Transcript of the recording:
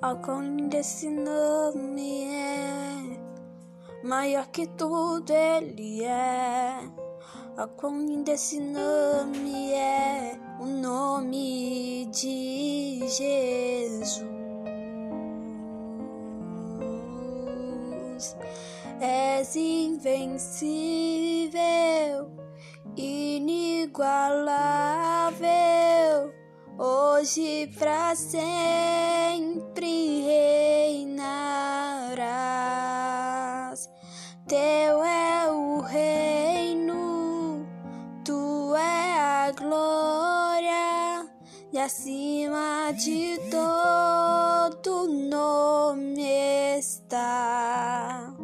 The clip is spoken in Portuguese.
Quão desse nome é maior que tudo ele é. Quão desse nome é o nome de Jesus. És invencível, inigualável, hoje para sempre Teu é o reino, tu é a glória, e acima de todo nome está.